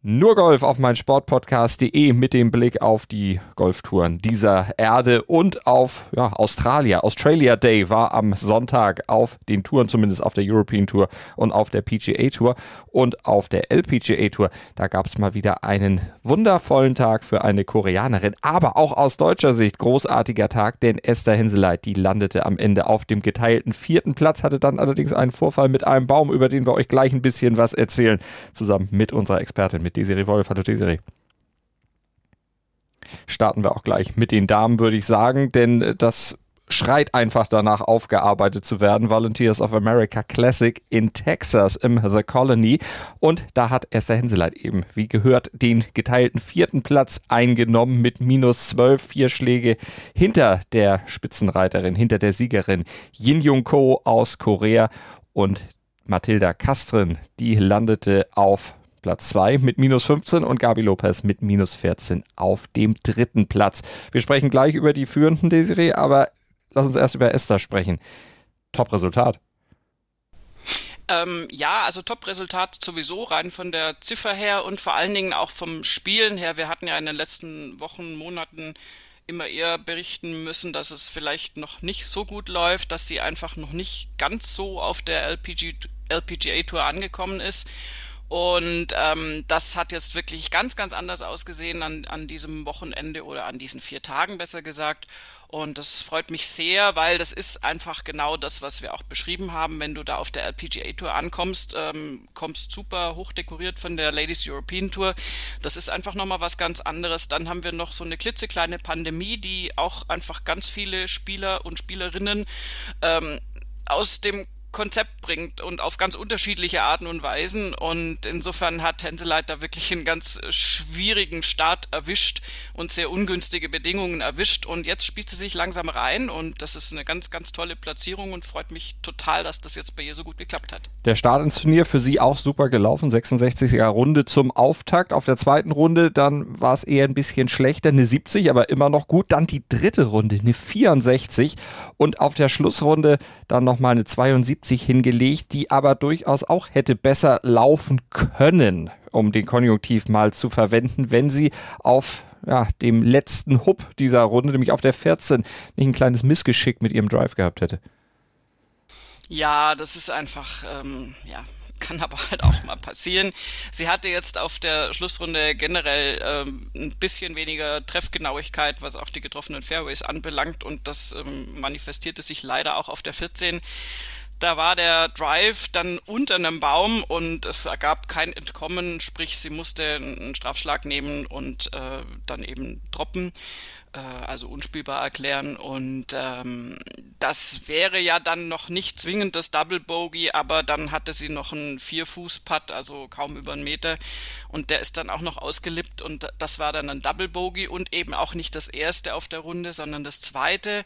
Nur Golf auf mein Sportpodcast.de mit dem Blick auf die Golftouren dieser Erde und auf ja, Australia. Australia Day war am Sonntag auf den Touren, zumindest auf der European Tour und auf der PGA Tour und auf der LPGA Tour. Da gab es mal wieder einen wundervollen Tag für eine Koreanerin, aber auch aus deutscher Sicht großartiger Tag, denn Esther Henseleit, die landete am Ende auf dem geteilten vierten Platz, hatte dann allerdings einen Vorfall mit einem Baum, über den wir euch gleich ein bisschen was erzählen, zusammen mit unserer Expertin mit Desiree Wolf. Hallo Desiree. Starten wir auch gleich mit den Damen, würde ich sagen, denn das schreit einfach danach aufgearbeitet zu werden. Volunteers of America Classic in Texas im The Colony. Und da hat Esther Henseleit eben, wie gehört, den geteilten vierten Platz eingenommen mit minus zwölf, vier Schläge hinter der Spitzenreiterin, hinter der Siegerin Yin Jung Ko aus Korea. Und Mathilda Kastrin, die landete auf Platz 2 mit minus 15 und Gabi Lopez mit minus 14 auf dem dritten Platz. Wir sprechen gleich über die führenden Desiree, aber lass uns erst über Esther sprechen. Top-Resultat. Ähm, ja, also Top-Resultat sowieso rein von der Ziffer her und vor allen Dingen auch vom Spielen her. Wir hatten ja in den letzten Wochen, Monaten immer eher berichten müssen, dass es vielleicht noch nicht so gut läuft, dass sie einfach noch nicht ganz so auf der LPG, LPGA Tour angekommen ist. Und ähm, das hat jetzt wirklich ganz, ganz anders ausgesehen an, an diesem Wochenende oder an diesen vier Tagen besser gesagt. Und das freut mich sehr, weil das ist einfach genau das, was wir auch beschrieben haben. Wenn du da auf der LPGA Tour ankommst, ähm, kommst super hoch dekoriert von der Ladies European Tour. Das ist einfach nochmal was ganz anderes. Dann haben wir noch so eine klitzekleine Pandemie, die auch einfach ganz viele Spieler und Spielerinnen ähm, aus dem Konzept bringt und auf ganz unterschiedliche Arten und Weisen. Und insofern hat Henseleit da wirklich einen ganz schwierigen Start erwischt und sehr ungünstige Bedingungen erwischt. Und jetzt spielt sie sich langsam rein und das ist eine ganz, ganz tolle Platzierung und freut mich total, dass das jetzt bei ihr so gut geklappt hat. Der Start ins Turnier für sie auch super gelaufen. 66er Runde zum Auftakt. Auf der zweiten Runde dann war es eher ein bisschen schlechter. Eine 70, aber immer noch gut. Dann die dritte Runde, eine 64. Und auf der Schlussrunde dann nochmal eine 72 70 hingelegt, die aber durchaus auch hätte besser laufen können, um den Konjunktiv mal zu verwenden, wenn sie auf ja, dem letzten Hub dieser Runde, nämlich auf der 14, nicht ein kleines Missgeschick mit ihrem Drive gehabt hätte. Ja, das ist einfach, ähm, ja, kann aber halt auch mal passieren. Sie hatte jetzt auf der Schlussrunde generell ähm, ein bisschen weniger Treffgenauigkeit, was auch die getroffenen Fairways anbelangt und das ähm, manifestierte sich leider auch auf der 14. Da war der Drive dann unter einem Baum und es ergab kein Entkommen, sprich sie musste einen Strafschlag nehmen und äh, dann eben droppen, äh, also unspielbar erklären. Und ähm, das wäre ja dann noch nicht zwingend das Double Bogey, aber dann hatte sie noch einen Vier-Fuß-Putt, also kaum über einen Meter. Und der ist dann auch noch ausgelippt und das war dann ein Double Bogey und eben auch nicht das erste auf der Runde, sondern das zweite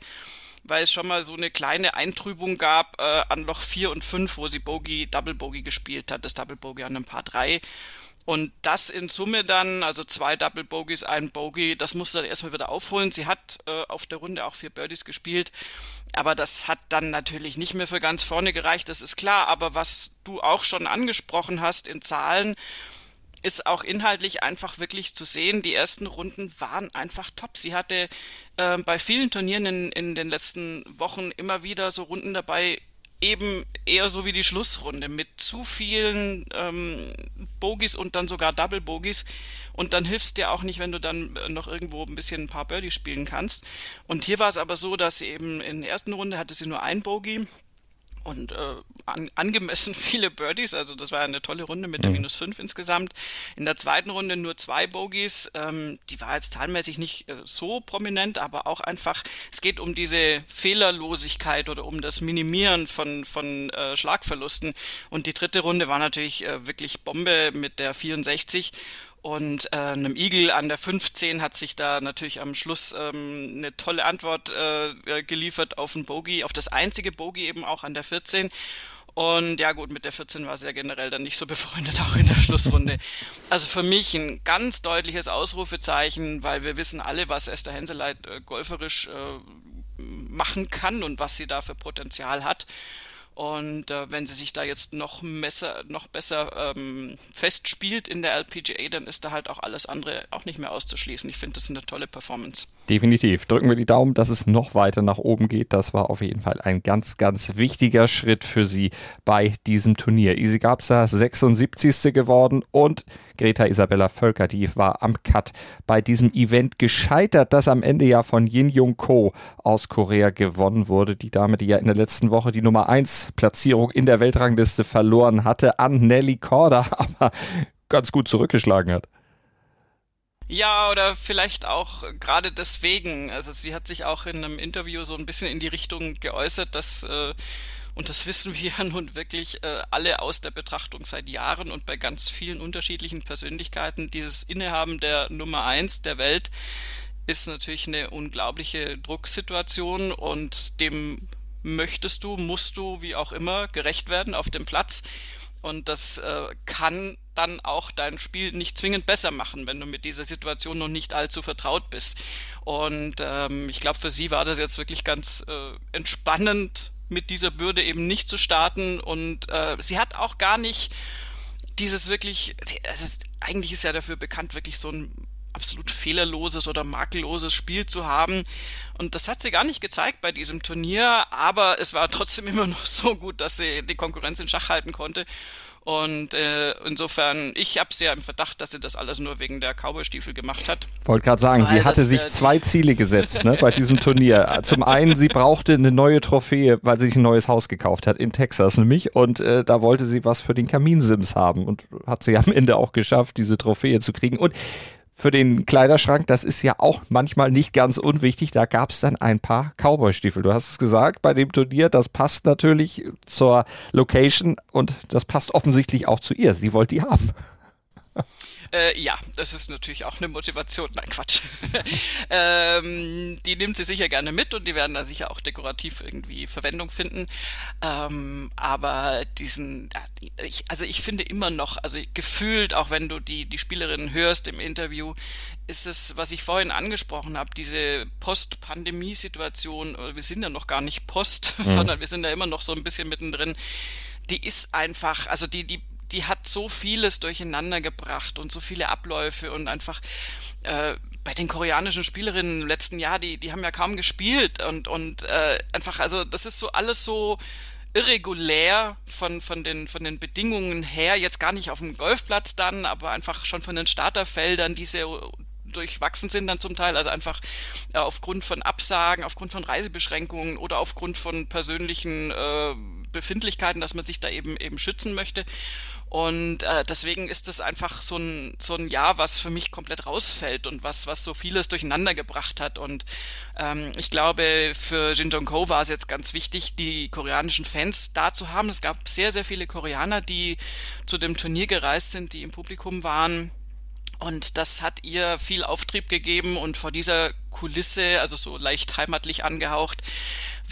weil es schon mal so eine kleine Eintrübung gab äh, an Loch 4 und 5, wo sie Bogey, Double Bogey gespielt hat, das Double Bogey an einem Paar 3. Und das in Summe dann, also zwei Double Bogies, ein Bogey, das musste dann erstmal wieder aufholen. Sie hat äh, auf der Runde auch vier Birdies gespielt, aber das hat dann natürlich nicht mehr für ganz vorne gereicht, das ist klar. Aber was du auch schon angesprochen hast in Zahlen, ist auch inhaltlich einfach wirklich zu sehen. Die ersten Runden waren einfach top. Sie hatte äh, bei vielen Turnieren in, in den letzten Wochen immer wieder so Runden dabei, eben eher so wie die Schlussrunde mit zu vielen ähm, Bogies und dann sogar Double Bogies. Und dann hilfst dir auch nicht, wenn du dann noch irgendwo ein bisschen ein paar Birdies spielen kannst. Und hier war es aber so, dass sie eben in der ersten Runde hatte sie nur ein Bogie und äh, an, angemessen viele Birdies, also das war eine tolle Runde mit der mhm. minus 5 insgesamt. In der zweiten Runde nur zwei Bogies, ähm, die war jetzt zahlenmäßig nicht äh, so prominent, aber auch einfach, es geht um diese Fehlerlosigkeit oder um das Minimieren von, von äh, Schlagverlusten. Und die dritte Runde war natürlich äh, wirklich Bombe mit der 64 und äh, einem Igel an der 15 hat sich da natürlich am Schluss ähm, eine tolle Antwort äh, äh geliefert auf ein Bogey, auf das einzige Bogey eben auch an der 14. Und ja gut, mit der 14 war sie ja generell dann nicht so befreundet, auch in der Schlussrunde. Also für mich ein ganz deutliches Ausrufezeichen, weil wir wissen alle, was Esther Henseleit äh, golferisch äh, machen kann und was sie da für Potenzial hat. Und äh, wenn sie sich da jetzt noch, messer, noch besser ähm, festspielt in der LPGA, dann ist da halt auch alles andere auch nicht mehr auszuschließen. Ich finde, das ist eine tolle Performance. Definitiv. Drücken wir die Daumen, dass es noch weiter nach oben geht. Das war auf jeden Fall ein ganz, ganz wichtiger Schritt für sie bei diesem Turnier. Easy Gabsa 76. geworden und Greta Isabella Völker, die war am Cut bei diesem Event gescheitert, das am Ende ja von Yin Jung Ko aus Korea gewonnen wurde. Die Dame, die ja in der letzten Woche die Nummer 1 Platzierung in der Weltrangliste verloren hatte an Nelly Korda, aber ganz gut zurückgeschlagen hat. Ja, oder vielleicht auch gerade deswegen. Also sie hat sich auch in einem Interview so ein bisschen in die Richtung geäußert, dass, äh, und das wissen wir ja nun wirklich äh, alle aus der Betrachtung seit Jahren und bei ganz vielen unterschiedlichen Persönlichkeiten, dieses Innehaben der Nummer eins der Welt ist natürlich eine unglaubliche Drucksituation und dem möchtest du, musst du, wie auch immer, gerecht werden auf dem Platz. Und das äh, kann dann auch dein Spiel nicht zwingend besser machen, wenn du mit dieser Situation noch nicht allzu vertraut bist. Und ähm, ich glaube, für sie war das jetzt wirklich ganz äh, entspannend, mit dieser Bürde eben nicht zu starten. Und äh, sie hat auch gar nicht dieses wirklich, also eigentlich ist ja dafür bekannt, wirklich so ein absolut fehlerloses oder makelloses Spiel zu haben. Und das hat sie gar nicht gezeigt bei diesem Turnier, aber es war trotzdem immer noch so gut, dass sie die Konkurrenz in Schach halten konnte. Und äh, insofern, ich habe sie ja im Verdacht, dass sie das alles nur wegen der Cowboy-Stiefel gemacht hat. Wollte gerade sagen, Weil sie hatte sich äh, zwei Ziele gesetzt ne, bei diesem Turnier. Zum einen, sie brauchte eine neue Trophäe, weil sie sich ein neues Haus gekauft hat in Texas nämlich. Und äh, da wollte sie was für den Kaminsims haben und hat sie am Ende auch geschafft, diese Trophäe zu kriegen. Und für den Kleiderschrank, das ist ja auch manchmal nicht ganz unwichtig. Da gab es dann ein paar Cowboy-Stiefel. Du hast es gesagt, bei dem Turnier, das passt natürlich zur Location und das passt offensichtlich auch zu ihr. Sie wollte die haben. Äh, ja, das ist natürlich auch eine Motivation. Nein, Quatsch. ähm, die nimmt sie sicher gerne mit und die werden da sicher auch dekorativ irgendwie Verwendung finden. Ähm, aber diesen, ich, also ich finde immer noch, also gefühlt, auch wenn du die, die Spielerinnen hörst im Interview, ist es, was ich vorhin angesprochen habe, diese Post-Pandemie-Situation, wir sind ja noch gar nicht Post, mhm. sondern wir sind ja immer noch so ein bisschen mittendrin die ist einfach, also die, die die hat so vieles durcheinander gebracht und so viele Abläufe und einfach äh, bei den koreanischen Spielerinnen im letzten Jahr, die, die haben ja kaum gespielt und, und äh, einfach, also das ist so alles so irregulär von, von, den, von den Bedingungen her, jetzt gar nicht auf dem Golfplatz dann, aber einfach schon von den Starterfeldern, die sehr durchwachsen sind dann zum Teil, also einfach äh, aufgrund von Absagen, aufgrund von Reisebeschränkungen oder aufgrund von persönlichen äh, Befindlichkeiten, dass man sich da eben eben schützen möchte. Und äh, deswegen ist es einfach so ein, so ein Jahr, was für mich komplett rausfällt und was, was so vieles durcheinander gebracht hat. Und ähm, ich glaube, für Jin Jong Ko war es jetzt ganz wichtig, die koreanischen Fans da zu haben. Es gab sehr, sehr viele Koreaner, die zu dem Turnier gereist sind, die im Publikum waren. Und das hat ihr viel Auftrieb gegeben und vor dieser Kulisse, also so leicht heimatlich angehaucht,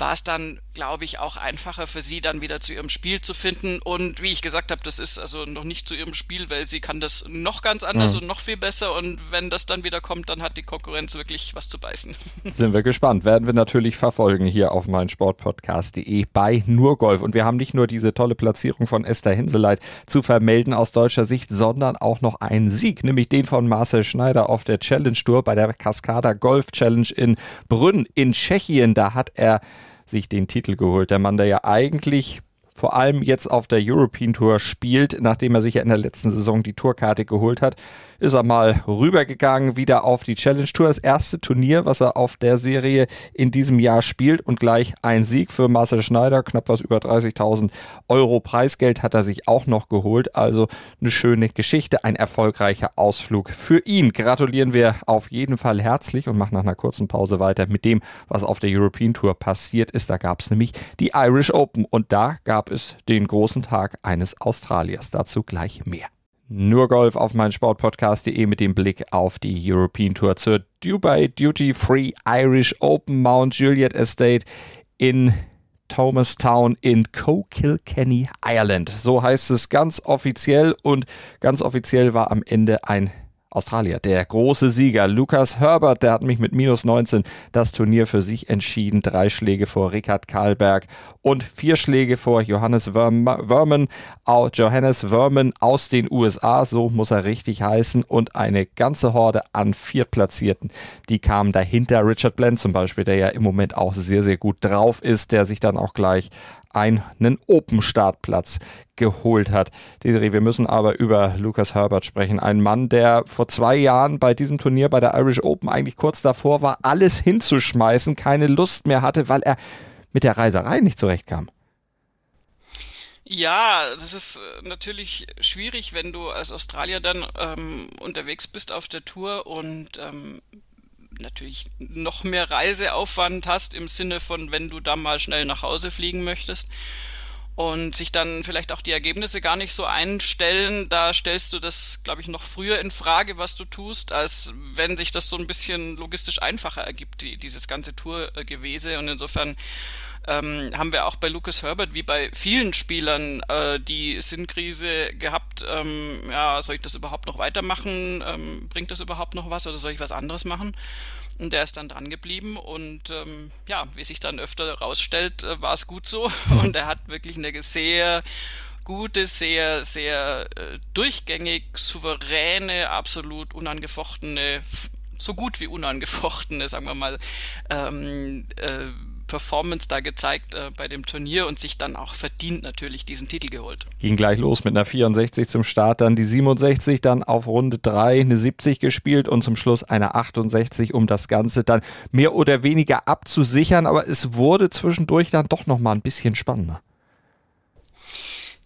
war es dann, glaube ich, auch einfacher für sie dann wieder zu ihrem Spiel zu finden. Und wie ich gesagt habe, das ist also noch nicht zu ihrem Spiel, weil sie kann das noch ganz anders mhm. und noch viel besser. Und wenn das dann wieder kommt, dann hat die Konkurrenz wirklich was zu beißen. Sind wir gespannt. Werden wir natürlich verfolgen hier auf meinsportpodcast.de bei Nurgolf. Und wir haben nicht nur diese tolle Platzierung von Esther Hinseleit zu vermelden aus deutscher Sicht, sondern auch noch einen Sieg, nämlich den von Marcel Schneider auf der Challenge Tour bei der Cascada Golf Challenge in Brünn in Tschechien. Da hat er sich den Titel geholt. Der Mann, der ja eigentlich vor allem jetzt auf der European Tour spielt, nachdem er sich ja in der letzten Saison die Tourkarte geholt hat, ist er mal rübergegangen wieder auf die Challenge Tour. Das erste Turnier, was er auf der Serie in diesem Jahr spielt und gleich ein Sieg für Marcel Schneider, knapp was über 30.000 Euro Preisgeld hat er sich auch noch geholt. Also eine schöne Geschichte, ein erfolgreicher Ausflug für ihn. Gratulieren wir auf jeden Fall herzlich und machen nach einer kurzen Pause weiter mit dem, was auf der European Tour passiert ist. Da gab es nämlich die Irish Open und da gab es den großen Tag eines Australiers. Dazu gleich mehr. Nur Golf auf meinsportpodcast.de mit dem Blick auf die European Tour zur Dubai Duty Free Irish Open Mount Juliet Estate in Thomastown in Co-Kilkenny, Ireland. So heißt es ganz offiziell und ganz offiziell war am Ende ein Australier, der große Sieger Lukas Herbert, der hat mich mit minus 19 das Turnier für sich entschieden. Drei Schläge vor Richard Karlberg und vier Schläge vor Johannes Verman, Johannes Verman aus den USA, so muss er richtig heißen, und eine ganze Horde an Viertplatzierten. Die kamen dahinter. Richard Blend zum Beispiel, der ja im Moment auch sehr, sehr gut drauf ist, der sich dann auch gleich einen Open-Startplatz geholt hat. Desiree, wir müssen aber über Lucas Herbert sprechen. Ein Mann, der vor zwei Jahren bei diesem Turnier bei der Irish Open eigentlich kurz davor war, alles hinzuschmeißen, keine Lust mehr hatte, weil er mit der Reiserei nicht zurechtkam. Ja, das ist äh, natürlich schwierig, wenn du als Australier dann ähm, unterwegs bist auf der Tour und ähm, natürlich noch mehr Reiseaufwand hast im Sinne von, wenn du da mal schnell nach Hause fliegen möchtest und sich dann vielleicht auch die Ergebnisse gar nicht so einstellen, da stellst du das, glaube ich, noch früher in Frage, was du tust, als wenn sich das so ein bisschen logistisch einfacher ergibt, die, dieses ganze Tourgewese. Und insofern ähm, haben wir auch bei Lucas Herbert wie bei vielen Spielern äh, die Sinnkrise gehabt. Ähm, ja, soll ich das überhaupt noch weitermachen? Ähm, bringt das überhaupt noch was oder soll ich was anderes machen? Und der ist dann dran geblieben und ähm, ja, wie sich dann öfter herausstellt, äh, war es gut so. Und er hat wirklich eine sehr gute, sehr, sehr äh, durchgängig souveräne, absolut unangefochtene, so gut wie unangefochtene, sagen wir mal, ähm, äh, Performance da gezeigt äh, bei dem Turnier und sich dann auch verdient natürlich diesen Titel geholt. Ging gleich los mit einer 64 zum Start, dann die 67, dann auf Runde 3 eine 70 gespielt und zum Schluss eine 68, um das Ganze dann mehr oder weniger abzusichern. Aber es wurde zwischendurch dann doch nochmal ein bisschen spannender.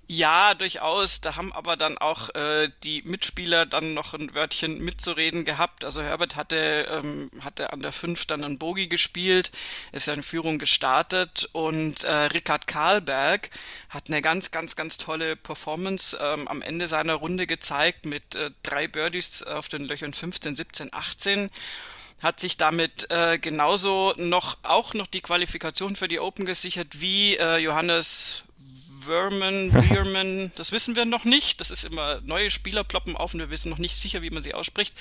Ja, durchaus. Da haben aber dann auch äh, die Mitspieler dann noch ein Wörtchen mitzureden gehabt. Also Herbert hatte, ähm, hatte an der 5 dann einen Bogie gespielt, ist ja in Führung gestartet und äh, Rickard Karlberg hat eine ganz, ganz, ganz tolle Performance ähm, am Ende seiner Runde gezeigt mit äh, drei Birdies auf den Löchern 15, 17, 18 hat sich damit äh, genauso noch auch noch die Qualifikation für die Open gesichert wie äh, Johannes Verman, Weirman, das wissen wir noch nicht. Das ist immer, neue Spieler ploppen auf und wir wissen noch nicht sicher, wie man sie ausspricht.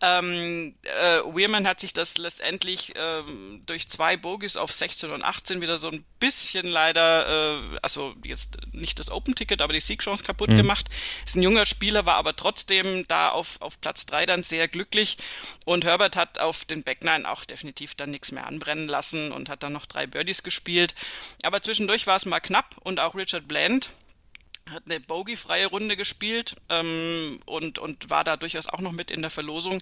Ähm, äh, Weirman hat sich das letztendlich ähm, durch zwei Bogies auf 16 und 18 wieder so ein bisschen leider, äh, also jetzt nicht das Open-Ticket, aber die Siegchance kaputt mhm. gemacht. Ist ein junger Spieler, war aber trotzdem da auf, auf Platz 3 dann sehr glücklich. Und Herbert hat auf den Backnine auch definitiv dann nichts mehr anbrennen lassen und hat dann noch drei Birdies gespielt. Aber zwischendurch war es mal knapp und auch Richard Bland hat eine Bogey-freie Runde gespielt ähm, und, und war da durchaus auch noch mit in der Verlosung.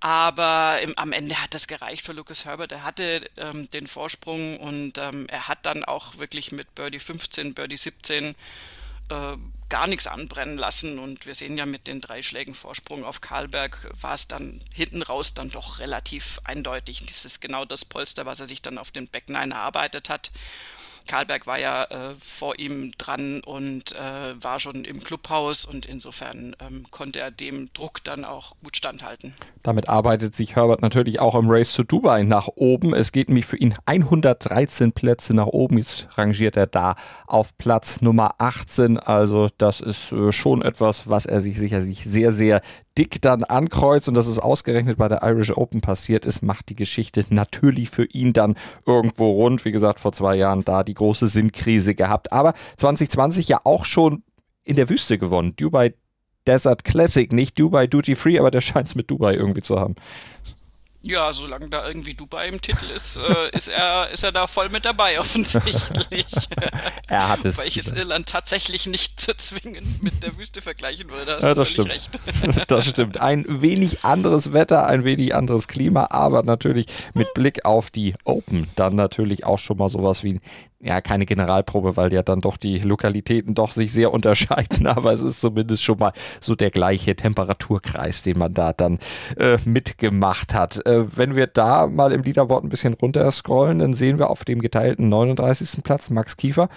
Aber im, am Ende hat das gereicht für Lucas Herbert. Er hatte ähm, den Vorsprung und ähm, er hat dann auch wirklich mit Birdie 15, Birdie 17 äh, gar nichts anbrennen lassen. Und wir sehen ja mit den drei Schlägen Vorsprung auf Karlberg war es dann hinten raus dann doch relativ eindeutig. Das ist genau das Polster, was er sich dann auf den Back Nine erarbeitet hat. Karlberg war ja äh, vor ihm dran und äh, war schon im Clubhaus und insofern ähm, konnte er dem Druck dann auch gut standhalten. Damit arbeitet sich Herbert natürlich auch im Race to Dubai nach oben. Es geht nämlich für ihn 113 Plätze nach oben. Jetzt rangiert er da auf Platz Nummer 18. Also das ist äh, schon etwas, was er sich sicherlich sehr, sehr dick dann ankreuzt und dass es ausgerechnet bei der Irish Open passiert ist, macht die Geschichte natürlich für ihn dann irgendwo rund. Wie gesagt, vor zwei Jahren da die große Sinnkrise gehabt. Aber 2020 ja auch schon in der Wüste gewonnen. Dubai Desert Classic, nicht Dubai Duty Free, aber der scheint es mit Dubai irgendwie zu haben. Ja, solange da irgendwie Dubai im Titel ist, äh, ist, er, ist er da voll mit dabei, offensichtlich. er hat es. Weil ich jetzt Irland tatsächlich nicht zwingend mit der Wüste vergleichen würde. Hast ja, das stimmt. Recht. das stimmt. Ein wenig anderes Wetter, ein wenig anderes Klima, aber natürlich mit Blick auf die Open dann natürlich auch schon mal sowas wie ja, keine Generalprobe, weil ja dann doch die Lokalitäten doch sich sehr unterscheiden, aber es ist zumindest schon mal so der gleiche Temperaturkreis, den man da dann äh, mitgemacht hat. Äh, wenn wir da mal im Leaderboard ein bisschen runter scrollen, dann sehen wir auf dem geteilten 39. Platz Max Kiefer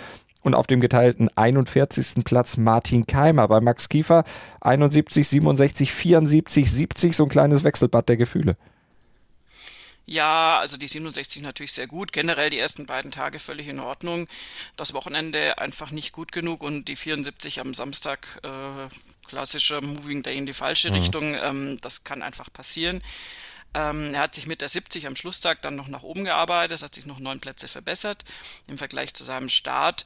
und auf dem geteilten 41. Platz Martin Keimer. Bei Max Kiefer 71, 67, 74, 70, so ein kleines Wechselbad der Gefühle. Ja, also die 67 natürlich sehr gut. Generell die ersten beiden Tage völlig in Ordnung. Das Wochenende einfach nicht gut genug und die 74 am Samstag äh, klassischer Moving Day in die falsche mhm. Richtung. Ähm, das kann einfach passieren. Ähm, er hat sich mit der 70 am Schlusstag dann noch nach oben gearbeitet, hat sich noch neun Plätze verbessert im Vergleich zu seinem Start.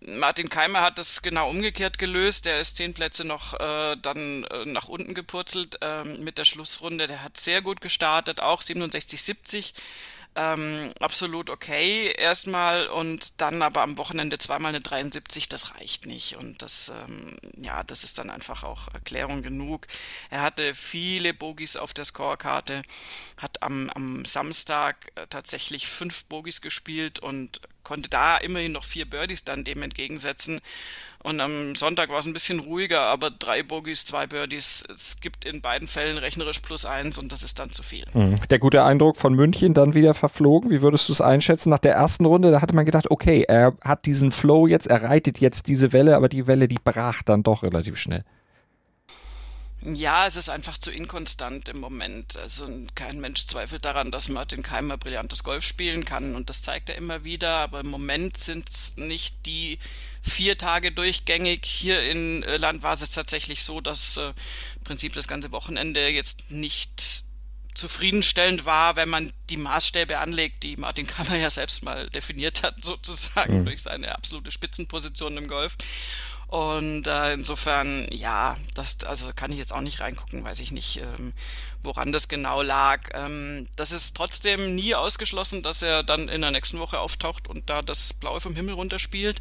Martin Keimer hat das genau umgekehrt gelöst. Der ist zehn Plätze noch äh, dann äh, nach unten gepurzelt äh, mit der Schlussrunde. Der hat sehr gut gestartet, auch 67, 70 ähm, absolut okay erstmal und dann aber am Wochenende zweimal eine 73, das reicht nicht und das, ähm, ja, das ist dann einfach auch Erklärung genug. Er hatte viele Bogies auf der Scorekarte, hat am, am Samstag äh, tatsächlich fünf Bogies gespielt und konnte da immerhin noch vier Birdies dann dem entgegensetzen. Und am Sonntag war es ein bisschen ruhiger, aber drei Bogies, zwei Birdies. Es gibt in beiden Fällen rechnerisch plus eins und das ist dann zu viel. Mhm. Der gute Eindruck von München dann wieder verflogen. Wie würdest du es einschätzen? Nach der ersten Runde, da hatte man gedacht, okay, er hat diesen Flow jetzt, er reitet jetzt diese Welle, aber die Welle, die brach dann doch relativ schnell. Ja, es ist einfach zu inkonstant im Moment. Also kein Mensch zweifelt daran, dass Martin Keimer brillantes Golf spielen kann und das zeigt er immer wieder. Aber im Moment sind es nicht die vier Tage durchgängig. Hier in Land war es tatsächlich so, dass äh, im Prinzip das ganze Wochenende jetzt nicht zufriedenstellend war, wenn man die Maßstäbe anlegt, die Martin Kammer ja selbst mal definiert hat, sozusagen mhm. durch seine absolute Spitzenposition im Golf. Und äh, insofern, ja, das also kann ich jetzt auch nicht reingucken, weiß ich nicht, ähm, woran das genau lag. Ähm, das ist trotzdem nie ausgeschlossen, dass er dann in der nächsten Woche auftaucht und da das Blaue vom Himmel runterspielt.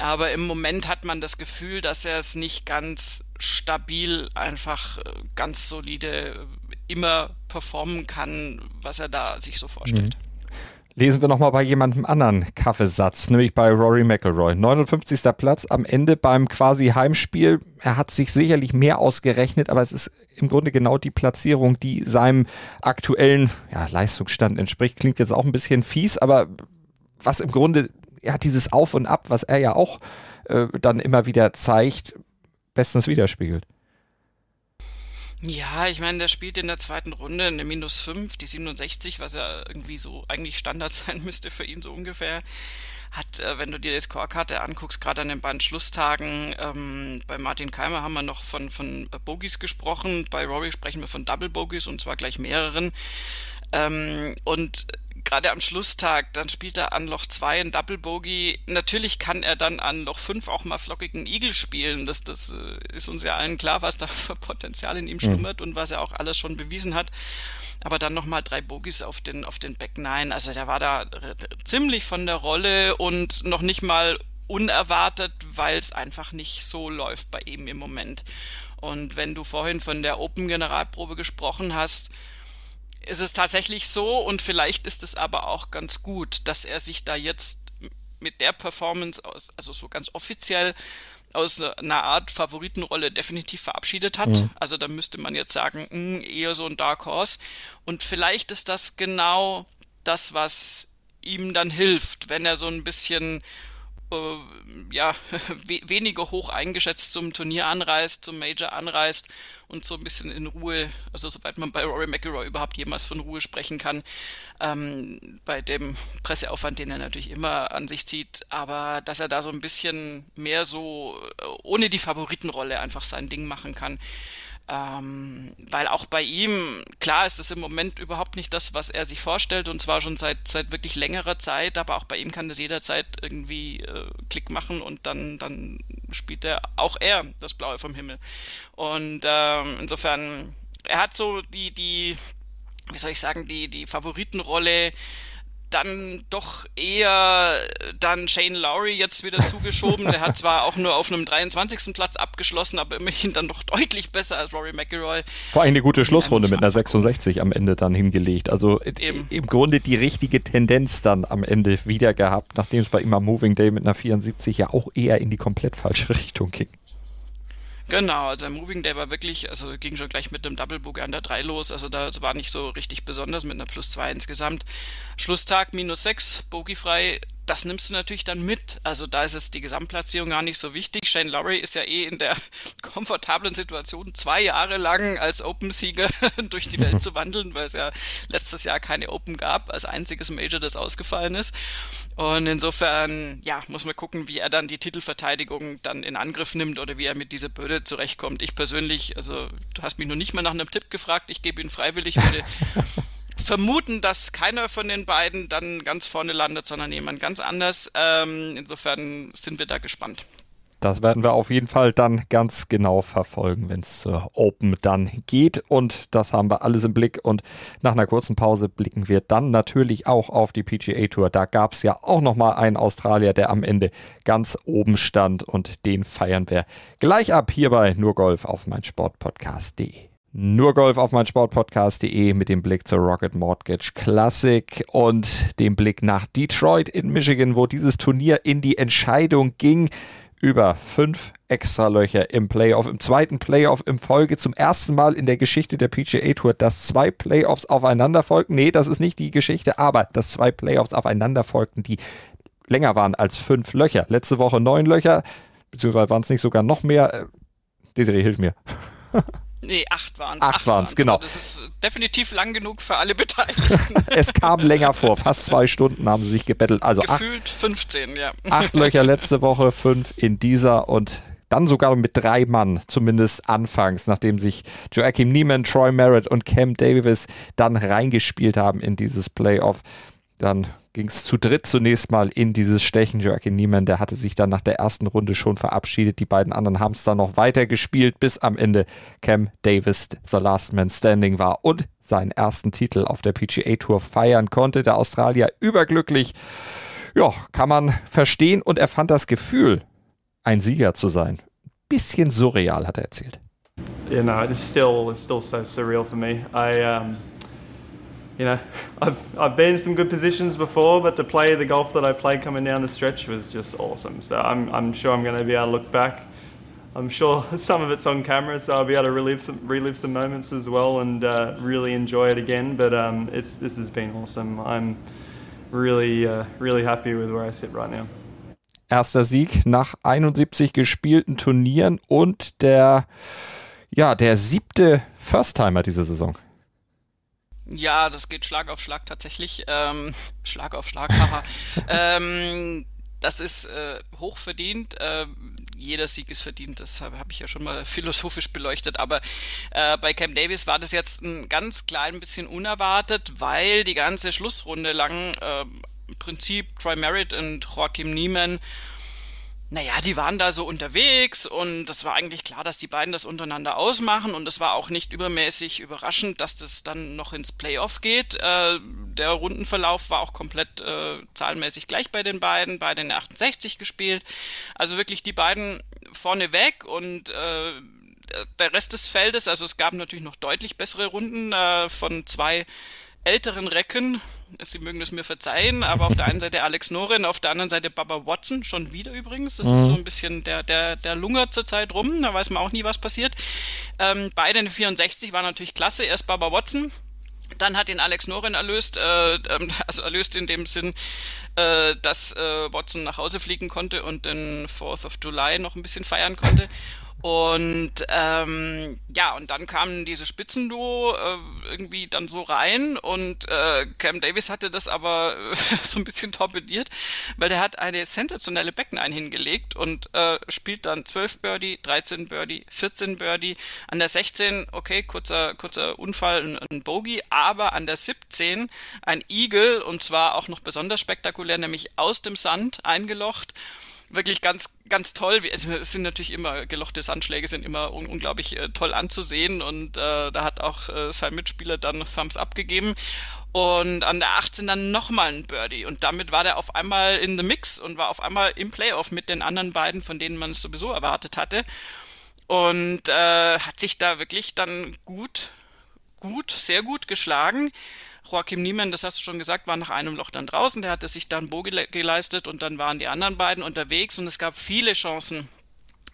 Aber im Moment hat man das Gefühl, dass er es nicht ganz stabil, einfach äh, ganz solide immer performen kann, was er da sich so vorstellt. Mhm. Lesen wir nochmal bei jemandem anderen Kaffeesatz, nämlich bei Rory McIlroy. 59. Platz am Ende beim quasi Heimspiel. Er hat sich sicherlich mehr ausgerechnet, aber es ist im Grunde genau die Platzierung, die seinem aktuellen ja, Leistungsstand entspricht. Klingt jetzt auch ein bisschen fies, aber was im Grunde, ja, dieses Auf und Ab, was er ja auch äh, dann immer wieder zeigt, bestens widerspiegelt. Ja, ich meine, der spielt in der zweiten Runde eine Minus 5, die 67, was ja irgendwie so eigentlich Standard sein müsste für ihn so ungefähr. Hat, äh, wenn du dir die Scorekarte anguckst, gerade an den beiden Schlusstagen, ähm, bei Martin Keimer haben wir noch von, von Bogies gesprochen, bei Rory sprechen wir von Double Bogies und zwar gleich mehreren. Ähm, und gerade am Schlusstag, dann spielt er an Loch 2 ein Double Bogey. Natürlich kann er dann an Loch 5 auch mal flockigen Igel spielen. Das, das äh, ist uns ja allen klar, was da für Potenzial in ihm mhm. schlummert mhm. und was er auch alles schon bewiesen hat. Aber dann nochmal drei Bogies auf den, auf den Back 9. Also der war da ziemlich von der Rolle und noch nicht mal unerwartet, weil es einfach nicht so läuft bei ihm im Moment. Und wenn du vorhin von der Open Generalprobe gesprochen hast, ist es tatsächlich so und vielleicht ist es aber auch ganz gut, dass er sich da jetzt mit der Performance aus, also so ganz offiziell aus einer Art Favoritenrolle definitiv verabschiedet hat. Mhm. Also da müsste man jetzt sagen, mh, hm, eher so ein Dark Horse. Und vielleicht ist das genau das, was ihm dann hilft, wenn er so ein bisschen äh, ja, we weniger hoch eingeschätzt zum Turnier anreist, zum Major anreist und so ein bisschen in Ruhe, also soweit man bei Rory McIlroy überhaupt jemals von Ruhe sprechen kann, ähm, bei dem Presseaufwand, den er natürlich immer an sich zieht, aber dass er da so ein bisschen mehr so äh, ohne die Favoritenrolle einfach sein Ding machen kann. Ähm, weil auch bei ihm, klar ist es im Moment überhaupt nicht das, was er sich vorstellt, und zwar schon seit, seit wirklich längerer Zeit, aber auch bei ihm kann das jederzeit irgendwie äh, Klick machen und dann, dann spielt er auch er das Blaue vom Himmel. Und ähm, insofern, er hat so die, die, wie soll ich sagen, die, die Favoritenrolle dann doch eher dann Shane Lowry jetzt wieder zugeschoben. Der hat zwar auch nur auf einem 23. Platz abgeschlossen, aber immerhin dann doch deutlich besser als Rory McIlroy. Vor allem eine gute Schlussrunde mit einer 66 am Ende dann hingelegt. Also Eben. im Grunde die richtige Tendenz dann am Ende wieder gehabt, nachdem es bei ihm am Moving Day mit einer 74 ja auch eher in die komplett falsche Richtung ging. Genau, also der Moving Day war wirklich, also ging schon gleich mit einem Double Boogie an der 3 los, also das war nicht so richtig besonders mit einer Plus 2 insgesamt. Schlusstag minus 6, Bogey frei, das nimmst du natürlich dann mit. Also da ist es die Gesamtplatzierung gar nicht so wichtig. Shane Lowry ist ja eh in der komfortablen Situation, zwei Jahre lang als Open-Sieger durch die Welt zu wandeln, weil es ja letztes Jahr keine Open gab, als einziges Major, das ausgefallen ist. Und insofern, ja, muss man gucken, wie er dann die Titelverteidigung dann in Angriff nimmt oder wie er mit dieser Bürde zurechtkommt. Ich persönlich, also du hast mich noch nicht mal nach einem Tipp gefragt, ich gebe ihn freiwillig, würde vermuten, dass keiner von den beiden dann ganz vorne landet, sondern jemand ganz anders. Ähm, insofern sind wir da gespannt. Das werden wir auf jeden Fall dann ganz genau verfolgen, wenn es zur Open dann geht. Und das haben wir alles im Blick. Und nach einer kurzen Pause blicken wir dann natürlich auch auf die PGA Tour. Da gab es ja auch nochmal einen Australier, der am Ende ganz oben stand. Und den feiern wir gleich ab hier bei Nur Golf auf meinsportpodcast.de. Nur Golf auf mein Sportpodcast.de mit dem Blick zur Rocket Mortgage Classic und dem Blick nach Detroit in Michigan, wo dieses Turnier in die Entscheidung ging über fünf Extralöcher im Playoff, im zweiten Playoff im Folge zum ersten Mal in der Geschichte der PGA Tour, dass zwei Playoffs aufeinander folgten. Nee, das ist nicht die Geschichte, aber dass zwei Playoffs aufeinander folgten, die länger waren als fünf Löcher. Letzte Woche neun Löcher, beziehungsweise waren es nicht sogar noch mehr. Äh, Desiree, hilf mir. Nee, acht waren es. Acht, acht waren es, genau. Das ist definitiv lang genug für alle Beteiligten. es kam länger vor. Fast zwei Stunden haben sie sich gebettelt. Also Gefühlt acht, 15, ja. Acht Löcher letzte Woche, fünf in dieser und dann sogar mit drei Mann, zumindest anfangs, nachdem sich Joachim Niemann, Troy Merritt und Cam Davis dann reingespielt haben in dieses Playoff. Dann ging es zu dritt zunächst mal in dieses Stechen. Joachim Niemann, der hatte sich dann nach der ersten Runde schon verabschiedet. Die beiden anderen haben es dann noch weiter gespielt, bis am Ende Cam Davis The Last Man Standing war und seinen ersten Titel auf der PGA Tour feiern konnte. Der Australier überglücklich. Ja, kann man verstehen und er fand das Gefühl, ein Sieger zu sein. Bisschen surreal, hat er erzählt. Yeah, no, it's still, it's still so surreal for me. I, um you know, I've, I've been in some good positions before, but to play the golf that I played coming down the stretch was just awesome. So I'm, I'm sure I'm going to be able to look back. I'm sure some of it's on camera, so I'll be able to relive some, relive some moments as well and uh, really enjoy it again. But um, it's, this has been awesome. I'm really, uh, really happy with where I sit right now. Erster Sieg nach 71 gespielten Turnieren und der, ja, der siebte First-Timer dieser Saison. Ja, das geht Schlag auf Schlag tatsächlich. Ähm, Schlag auf Schlag, haha. ähm, das ist äh, hoch verdient. Äh, jeder Sieg ist verdient, das habe hab ich ja schon mal philosophisch beleuchtet. Aber äh, bei Cam Davis war das jetzt ein ganz klein bisschen unerwartet, weil die ganze Schlussrunde lang äh, im Prinzip Troy Merritt und Joachim Niemann naja, die waren da so unterwegs und es war eigentlich klar, dass die beiden das untereinander ausmachen und es war auch nicht übermäßig überraschend, dass das dann noch ins Playoff geht. Äh, der Rundenverlauf war auch komplett äh, zahlenmäßig gleich bei den beiden, bei den 68 gespielt. Also wirklich die beiden vorne weg und äh, der Rest des Feldes, also es gab natürlich noch deutlich bessere Runden äh, von zwei älteren Recken, Sie mögen es mir verzeihen, aber auf der einen Seite Alex Noren, auf der anderen Seite Baba Watson, schon wieder übrigens. Das mhm. ist so ein bisschen der, der, der lungert zurzeit rum, da weiß man auch nie, was passiert. Ähm, beide in 64 war natürlich klasse. Erst Baba Watson, dann hat ihn Alex Noren erlöst, äh, ähm, also erlöst in dem Sinn, äh, dass äh, Watson nach Hause fliegen konnte und den 4th of July noch ein bisschen feiern konnte. Und ähm, ja, und dann kamen diese Spitzenduo äh, irgendwie dann so rein und äh, Cam Davis hatte das aber äh, so ein bisschen torpediert, weil der hat eine sensationelle Beckenein hingelegt und äh, spielt dann 12 Birdie, 13 Birdie, 14 Birdie. An der 16, okay, kurzer, kurzer Unfall, ein, ein Bogey, aber an der 17 ein Eagle und zwar auch noch besonders spektakulär, nämlich aus dem Sand eingelocht wirklich ganz, ganz toll. Also es sind natürlich immer, gelochte Sandschläge sind immer un unglaublich äh, toll anzusehen und äh, da hat auch äh, sein Mitspieler dann Thumbs up gegeben. Und an der 18 dann nochmal ein Birdie. Und damit war der auf einmal in the Mix und war auf einmal im Playoff mit den anderen beiden, von denen man es sowieso erwartet hatte. Und äh, hat sich da wirklich dann gut, gut, sehr gut geschlagen. Joachim Niemann, das hast du schon gesagt, war nach einem Loch dann draußen. Der hatte sich dann Bogi geleistet und dann waren die anderen beiden unterwegs und es gab viele Chancen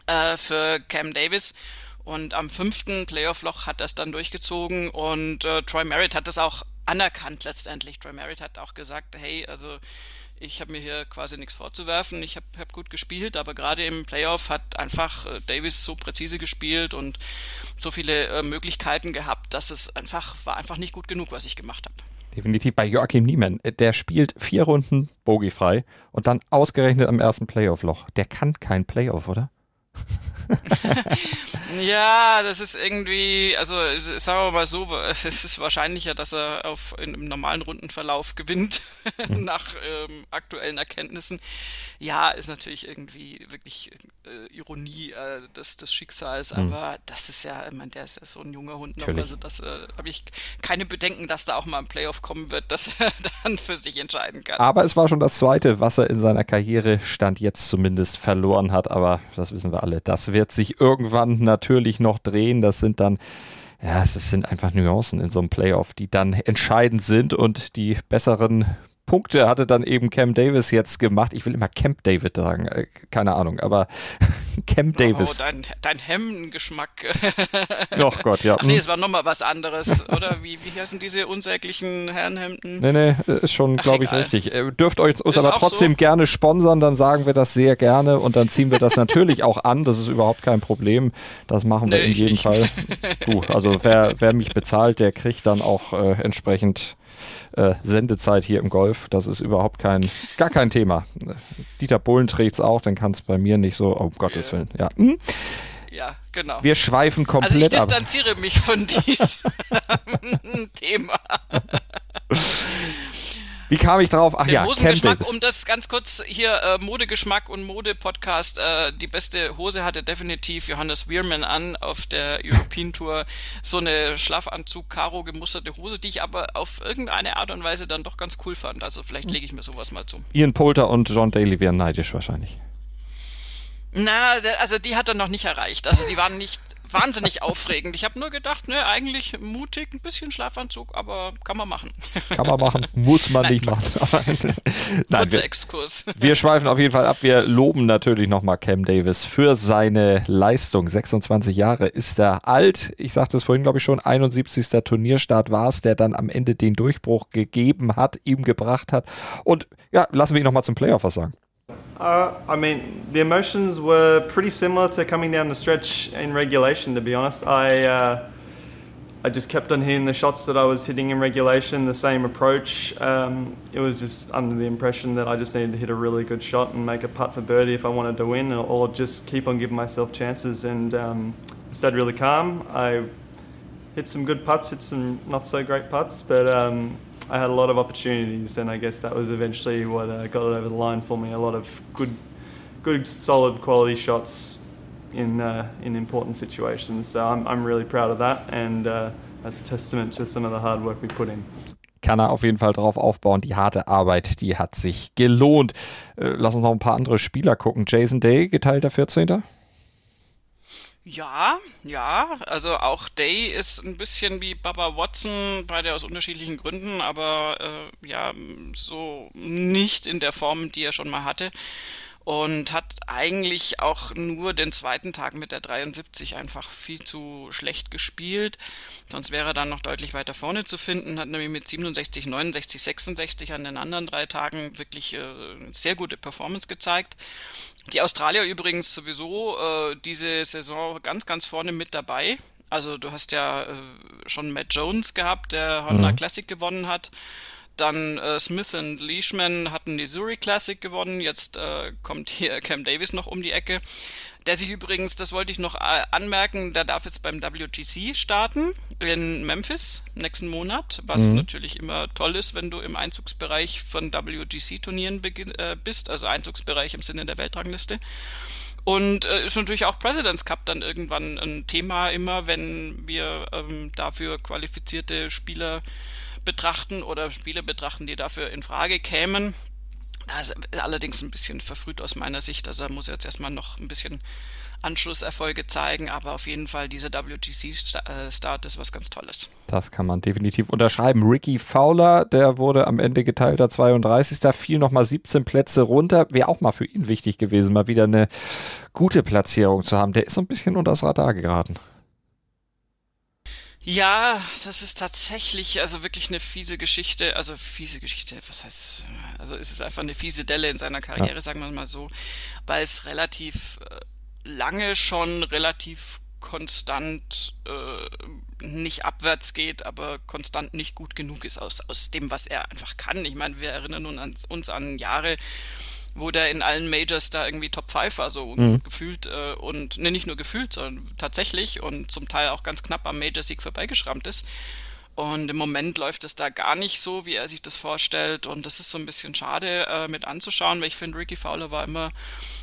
äh, für Cam Davis. Und am fünften Playoff-Loch hat es dann durchgezogen und äh, Troy Merritt hat das auch anerkannt letztendlich. Troy Merritt hat auch gesagt, hey, also ich habe mir hier quasi nichts vorzuwerfen. Ich habe hab gut gespielt, aber gerade im Playoff hat einfach äh, Davis so präzise gespielt und so viele äh, Möglichkeiten gehabt, dass es einfach war einfach nicht gut genug, was ich gemacht habe. Definitiv bei Joachim Niemann. Der spielt vier Runden bogiefrei und dann ausgerechnet am ersten Playoff-Loch. Der kann kein Playoff, oder? ja, das ist irgendwie, also sagen wir mal so, es ist wahrscheinlicher, dass er auf in einem normalen Rundenverlauf gewinnt, mhm. nach ähm, aktuellen Erkenntnissen. Ja, ist natürlich irgendwie wirklich äh, Ironie äh, des, des Schicksals, mhm. aber das ist ja, ich meine, der ist ja so ein junger Hund noch, natürlich. also das äh, habe ich keine Bedenken, dass da auch mal ein Playoff kommen wird, dass er dann für sich entscheiden kann. Aber es war schon das zweite, was er in seiner Karriere stand jetzt zumindest verloren hat, aber das wissen wir alle. Das wird sich irgendwann natürlich noch drehen. Das sind dann ja, es sind einfach Nuancen in so einem Playoff, die dann entscheidend sind und die besseren Punkte hatte dann eben Cam Davis jetzt gemacht. Ich will immer Camp David sagen, äh, keine Ahnung, aber Cam oh, Davis. Oh, dein, dein Hemdengeschmack. oh Gott, ja. Ach nee, es war nochmal was anderes, oder? Wie, wie heißen diese unsäglichen Herrenhemden? Nee, nee, ist schon, glaube ich, richtig. Ihr dürft euch uns ist aber trotzdem so? gerne sponsern, dann sagen wir das sehr gerne und dann ziehen wir das natürlich auch an. Das ist überhaupt kein Problem. Das machen wir nee, in jedem Fall. Du, also wer, wer mich bezahlt, der kriegt dann auch äh, entsprechend äh, Sendezeit hier im Golf. Das ist überhaupt kein, gar kein Thema. Dieter Bohlen trägt es auch, dann kann es bei mir nicht so, oh, um Gottes Willen. Ja. Hm? Ja, genau. Wir schweifen komplett ab. Also ich distanziere ab. mich von diesem Thema. Wie kam ich drauf? Ach Den ja, Hosengeschmack, um das ganz kurz hier, äh, Modegeschmack und Mode-Podcast. Äh, die beste Hose hatte definitiv Johannes Weirman an auf der European Tour. So eine Schlafanzug, Karo gemusterte Hose, die ich aber auf irgendeine Art und Weise dann doch ganz cool fand. Also vielleicht lege ich mir sowas mal zu. Ian Polter und John Daly wären neidisch wahrscheinlich. Na, also die hat er noch nicht erreicht. Also die waren nicht wahnsinnig aufregend. Ich habe nur gedacht, ne, eigentlich mutig, ein bisschen Schlafanzug, aber kann man machen. Kann man machen, muss man Nein, nicht machen. Nein, Kurzer wir, Exkurs. Wir schweifen auf jeden Fall ab. Wir loben natürlich nochmal Cam Davis für seine Leistung. 26 Jahre ist er alt. Ich sagte es vorhin, glaube ich, schon. 71. Turnierstart war es, der dann am Ende den Durchbruch gegeben hat, ihm gebracht hat. Und ja, lassen wir ihn nochmal zum Playoff was sagen. Uh, I mean, the emotions were pretty similar to coming down the stretch in regulation. To be honest, I uh, I just kept on hitting the shots that I was hitting in regulation, the same approach. Um, it was just under the impression that I just needed to hit a really good shot and make a putt for birdie if I wanted to win, or just keep on giving myself chances. And um, stayed really calm. I hit some good putts, hit some not so great putts, but um, I had a lot of opportunities, and I guess that was eventually what uh, got it over the line for me. A lot of good, good, solid quality shots in uh, in important situations. So I'm I'm really proud of that, and uh, that's a testament to some of the hard work we put in. kann er auf jeden Fall drauf aufbauen. Die harte Arbeit, die hat sich gelohnt. Äh, lass uns noch ein paar andere Spieler gucken. Jason Day, geteilter 14. Ja, ja, also auch Day ist ein bisschen wie Baba Watson, beide aus unterschiedlichen Gründen, aber äh, ja, so nicht in der Form, die er schon mal hatte und hat eigentlich auch nur den zweiten Tag mit der 73 einfach viel zu schlecht gespielt. Sonst wäre er dann noch deutlich weiter vorne zu finden. Hat nämlich mit 67, 69, 66 an den anderen drei Tagen wirklich äh, sehr gute Performance gezeigt. Die Australier übrigens sowieso äh, diese Saison ganz, ganz vorne mit dabei. Also du hast ja äh, schon Matt Jones gehabt, der Honda mhm. Classic gewonnen hat. Dann äh, Smith und Leishman hatten die Zurich Classic gewonnen. Jetzt äh, kommt hier Cam Davis noch um die Ecke. Der sich übrigens, das wollte ich noch äh, anmerken, der darf jetzt beim WGC starten in Memphis nächsten Monat, was mhm. natürlich immer toll ist, wenn du im Einzugsbereich von WGC-Turnieren äh, bist, also Einzugsbereich im Sinne der Weltrangliste. Und äh, ist natürlich auch President's Cup dann irgendwann ein Thema immer, wenn wir ähm, dafür qualifizierte Spieler betrachten oder Spiele betrachten, die dafür in Frage kämen. Das ist allerdings ein bisschen verfrüht aus meiner Sicht. Also er muss jetzt erstmal noch ein bisschen Anschlusserfolge zeigen, aber auf jeden Fall dieser WGC-Start ist was ganz Tolles. Das kann man definitiv unterschreiben. Ricky Fowler, der wurde am Ende geteilter 32. Da fiel nochmal 17 Plätze runter. Wäre auch mal für ihn wichtig gewesen, mal wieder eine gute Platzierung zu haben. Der ist so ein bisschen unter das Radar geraten. Ja, das ist tatsächlich also wirklich eine fiese Geschichte. Also fiese Geschichte, was heißt, also es ist einfach eine fiese Delle in seiner Karriere, ja. sagen wir mal so, weil es relativ äh, lange schon relativ konstant äh, nicht abwärts geht, aber konstant nicht gut genug ist aus, aus dem, was er einfach kann. Ich meine, wir erinnern uns an, uns an Jahre, wo der in allen Majors da irgendwie Top 5 war, so mhm. gefühlt äh, und ne, nicht nur gefühlt, sondern tatsächlich und zum Teil auch ganz knapp am Major-Sieg vorbeigeschrammt ist. Und im Moment läuft es da gar nicht so, wie er sich das vorstellt. Und das ist so ein bisschen schade äh, mit anzuschauen, weil ich finde, Ricky Fowler war immer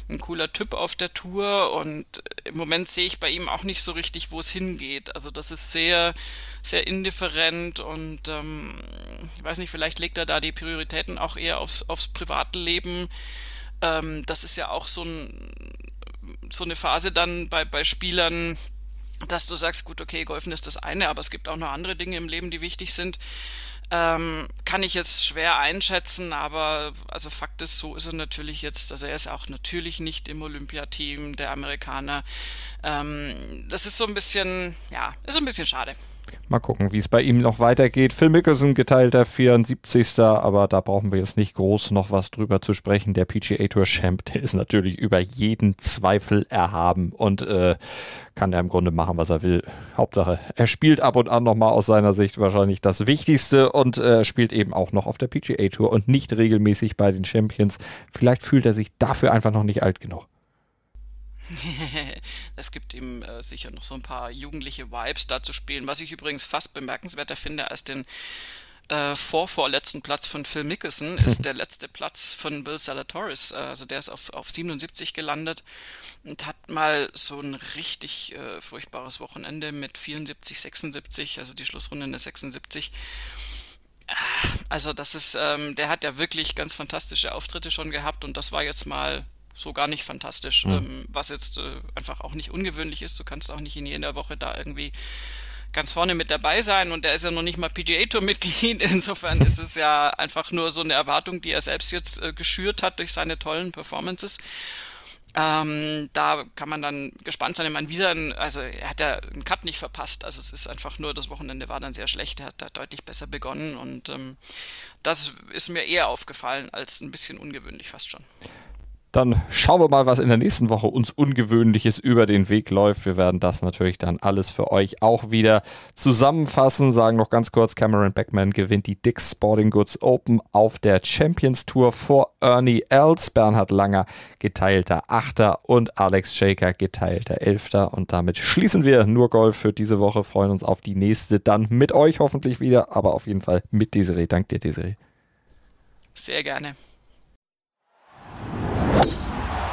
ein cooler Typ auf der Tour. Und im Moment sehe ich bei ihm auch nicht so richtig, wo es hingeht. Also das ist sehr, sehr indifferent und ähm, ich weiß nicht, vielleicht legt er da die Prioritäten auch eher aufs, aufs private Leben. Ähm, das ist ja auch so, ein, so eine Phase dann bei, bei Spielern, dass du sagst, gut, okay, Golfen ist das eine, aber es gibt auch noch andere Dinge im Leben, die wichtig sind. Ähm, kann ich jetzt schwer einschätzen, aber also Fakt ist, so ist er natürlich jetzt, also er ist auch natürlich nicht im Olympiateam der Amerikaner. Ähm, das ist so ein bisschen, ja, ist ein bisschen schade. Mal gucken, wie es bei ihm noch weitergeht. Phil Mickelson geteilter 74. Aber da brauchen wir jetzt nicht groß noch was drüber zu sprechen. Der PGA Tour Champ, der ist natürlich über jeden Zweifel erhaben und äh, kann er im Grunde machen, was er will. Hauptsache, er spielt ab und an nochmal aus seiner Sicht wahrscheinlich das Wichtigste und äh, spielt eben auch noch auf der PGA Tour und nicht regelmäßig bei den Champions. Vielleicht fühlt er sich dafür einfach noch nicht alt genug. Es gibt ihm äh, sicher noch so ein paar jugendliche Vibes da zu spielen. Was ich übrigens fast bemerkenswerter finde als den äh, vorvorletzten Platz von Phil Mickelson ist der letzte Platz von Bill Salatoris. Äh, also der ist auf, auf 77 gelandet und hat mal so ein richtig äh, furchtbares Wochenende mit 74, 76, also die Schlussrunde in der 76. Äh, also das ist, ähm, der hat ja wirklich ganz fantastische Auftritte schon gehabt und das war jetzt mal so gar nicht fantastisch, mhm. ähm, was jetzt äh, einfach auch nicht ungewöhnlich ist. Du kannst auch nicht in jeder Woche da irgendwie ganz vorne mit dabei sein und er ist ja noch nicht mal PGA Tour Mitglied. Insofern ist es ja einfach nur so eine Erwartung, die er selbst jetzt äh, geschürt hat durch seine tollen Performances. Ähm, da kann man dann gespannt sein. Ich meine, wieder, ein, also er hat ja einen Cut nicht verpasst. Also es ist einfach nur, das Wochenende war dann sehr schlecht. Er hat da deutlich besser begonnen und ähm, das ist mir eher aufgefallen als ein bisschen ungewöhnlich fast schon. Dann schauen wir mal, was in der nächsten Woche uns Ungewöhnliches über den Weg läuft. Wir werden das natürlich dann alles für euch auch wieder zusammenfassen. Sagen noch ganz kurz, Cameron Beckman gewinnt die Dick's Sporting Goods Open auf der Champions Tour vor Ernie Els, Bernhard Langer geteilter Achter und Alex Shaker geteilter Elfter. Und damit schließen wir nur Golf für diese Woche. Freuen uns auf die nächste dann mit euch hoffentlich wieder, aber auf jeden Fall mit Desiree. Dank dir, Desiree. Sehr gerne.